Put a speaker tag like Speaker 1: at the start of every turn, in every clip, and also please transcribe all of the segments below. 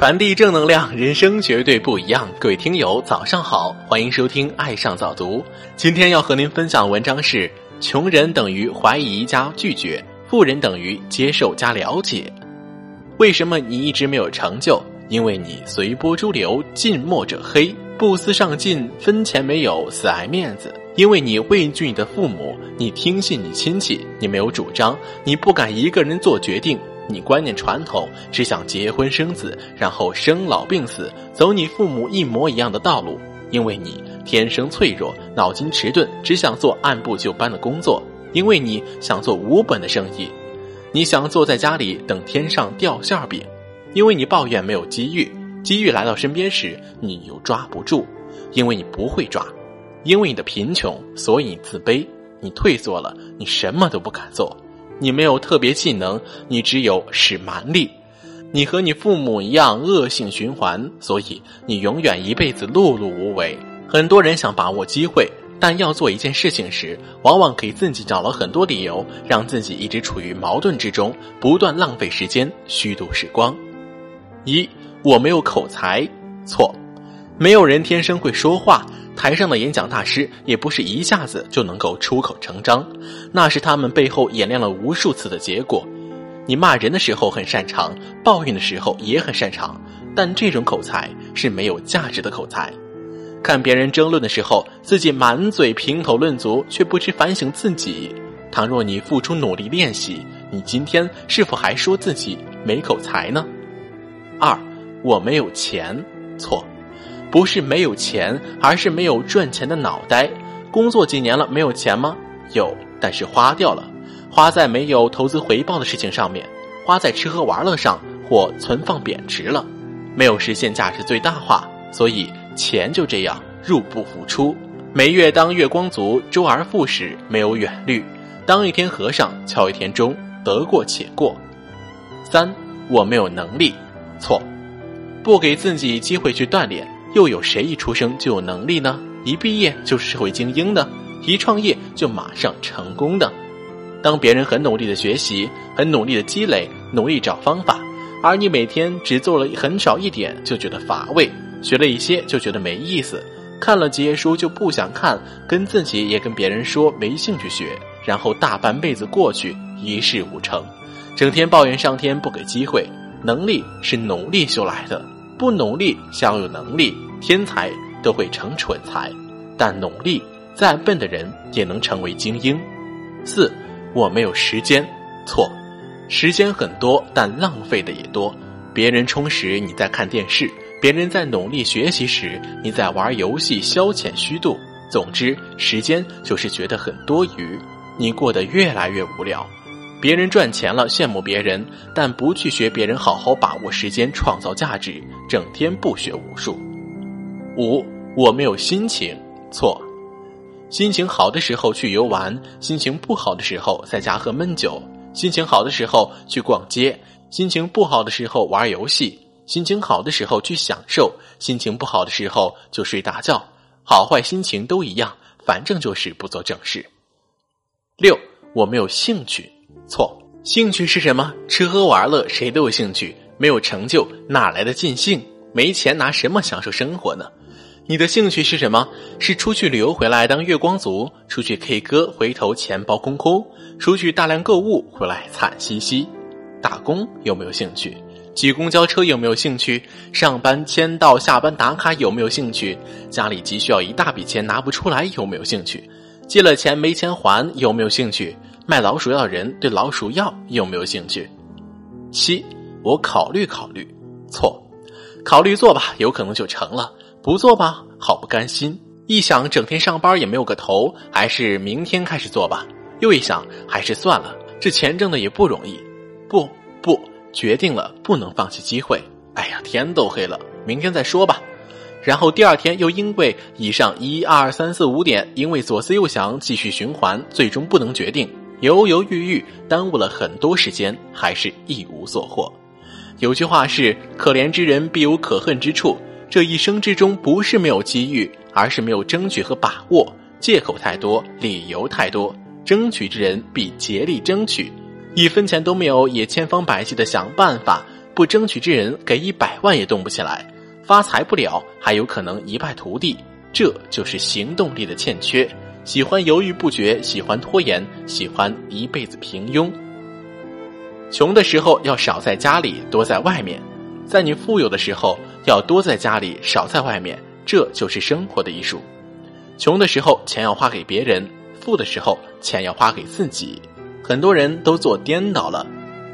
Speaker 1: 传递正能量，人生绝对不一样。各位听友，早上好，欢迎收听《爱上早读》。今天要和您分享的文章是：穷人等于怀疑加拒绝，富人等于接受加了解。为什么你一直没有成就？因为你随波逐流，近墨者黑，不思上进，分钱没有，死爱面子。因为你畏惧你的父母，你听信你亲戚，你没有主张，你不敢一个人做决定。你观念传统，只想结婚生子，然后生老病死，走你父母一模一样的道路。因为你天生脆弱，脑筋迟钝，只想做按部就班的工作。因为你想做无本的生意，你想坐在家里等天上掉馅饼。因为你抱怨没有机遇，机遇来到身边时，你又抓不住。因为你不会抓，因为你的贫穷，所以你自卑。你退缩了，你什么都不敢做。你没有特别技能，你只有使蛮力。你和你父母一样恶性循环，所以你永远一辈子碌碌无为。很多人想把握机会，但要做一件事情时，往往给自己找了很多理由，让自己一直处于矛盾之中，不断浪费时间，虚度时光。一，我没有口才，错，没有人天生会说话。台上的演讲大师也不是一下子就能够出口成章，那是他们背后演练了无数次的结果。你骂人的时候很擅长，抱怨的时候也很擅长，但这种口才是没有价值的口才。看别人争论的时候，自己满嘴评头论足，却不知反省自己。倘若你付出努力练习，你今天是否还说自己没口才呢？二，我没有钱，错。不是没有钱，而是没有赚钱的脑袋。工作几年了，没有钱吗？有，但是花掉了，花在没有投资回报的事情上面，花在吃喝玩乐上或存放贬值了，没有实现价值最大化，所以钱就这样入不敷出。每月当月光族，周而复始，没有远虑。当一天和尚敲一天钟，得过且过。三，我没有能力，错，不给自己机会去锻炼。又有谁一出生就有能力呢？一毕业就是社会精英呢，一创业就马上成功的。当别人很努力的学习，很努力的积累，努力找方法，而你每天只做了很少一点就觉得乏味，学了一些就觉得没意思，看了几页书就不想看，跟自己也跟别人说没兴趣学，然后大半辈子过去一事无成，整天抱怨上天不给机会。能力是努力修来的。不努力，想要有能力，天才都会成蠢材；但努力，再笨的人也能成为精英。四，我没有时间，错，时间很多，但浪费的也多。别人充实，你在看电视；别人在努力学习时，你在玩游戏消遣虚度。总之，时间就是觉得很多余，你过得越来越无聊。别人赚钱了，羡慕别人，但不去学别人好好把握时间，创造价值，整天不学无术。五，我没有心情，错。心情好的时候去游玩，心情不好的时候在家喝闷酒；心情好的时候去逛街，心情不好的时候玩游戏；心情好的时候去享受，心情不好的时候就睡大觉。好坏心情都一样，反正就是不做正事。六，我没有兴趣。错，兴趣是什么？吃喝玩乐，谁都有兴趣。没有成就，哪来的尽兴？没钱，拿什么享受生活呢？你的兴趣是什么？是出去旅游回来当月光族，出去 K 歌回头钱包空空，出去大量购物回来惨兮兮。打工有没有兴趣？挤公交车有没有兴趣？上班签到、下班打卡有没有兴趣？家里急需要一大笔钱拿不出来有没有兴趣？借了钱没钱还有没有兴趣？卖老鼠药的人对老鼠药有没有兴趣？七，我考虑考虑，错，考虑做吧，有可能就成了；不做吧，好不甘心。一想整天上班也没有个头，还是明天开始做吧。又一想，还是算了，这钱挣的也不容易。不不，决定了，不能放弃机会。哎呀，天都黑了，明天再说吧。然后第二天又因为以上一二三四五点，因为左思右想，继续循环，最终不能决定。犹犹豫豫，耽误了很多时间，还是一无所获。有句话是：“可怜之人必有可恨之处。”这一生之中，不是没有机遇，而是没有争取和把握。借口太多，理由太多。争取之人必竭力争取，一分钱都没有也千方百计的想办法。不争取之人，给一百万也动不起来，发财不了，还有可能一败涂地。这就是行动力的欠缺。喜欢犹豫不决，喜欢拖延，喜欢一辈子平庸。穷的时候要少在家里，多在外面；在你富有的时候，要多在家里，少在外面。这就是生活的艺术。穷的时候，钱要花给别人；富的时候，钱要花给自己。很多人都做颠倒了。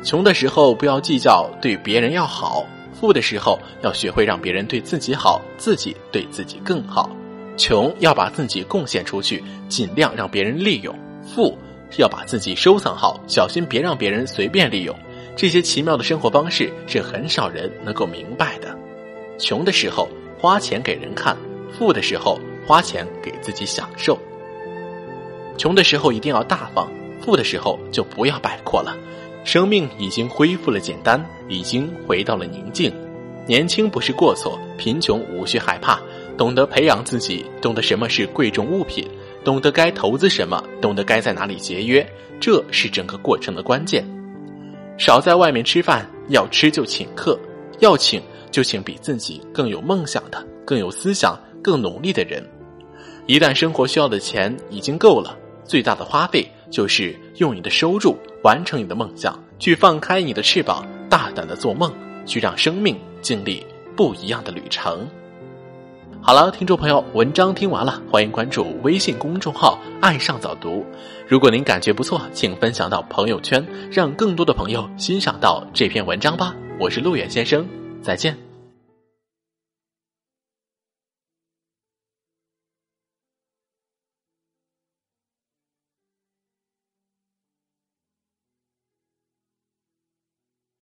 Speaker 1: 穷的时候不要计较对别人要好，富的时候要学会让别人对自己好，自己对自己更好。穷要把自己贡献出去，尽量让别人利用；富要把自己收藏好，小心别让别人随便利用。这些奇妙的生活方式是很少人能够明白的。穷的时候花钱给人看，富的时候花钱给自己享受。穷的时候一定要大方，富的时候就不要摆阔了。生命已经恢复了简单，已经回到了宁静。年轻不是过错，贫穷无需害怕。懂得培养自己，懂得什么是贵重物品，懂得该投资什么，懂得该在哪里节约，这是整个过程的关键。少在外面吃饭，要吃就请客，要请就请比自己更有梦想的、更有思想、更努力的人。一旦生活需要的钱已经够了，最大的花费就是用你的收入。完成你的梦想，去放开你的翅膀，大胆的做梦，去让生命经历不一样的旅程。好了，听众朋友，文章听完了，欢迎关注微信公众号“爱上早读”。如果您感觉不错，请分享到朋友圈，让更多的朋友欣赏到这篇文章吧。我是路远先生，再见。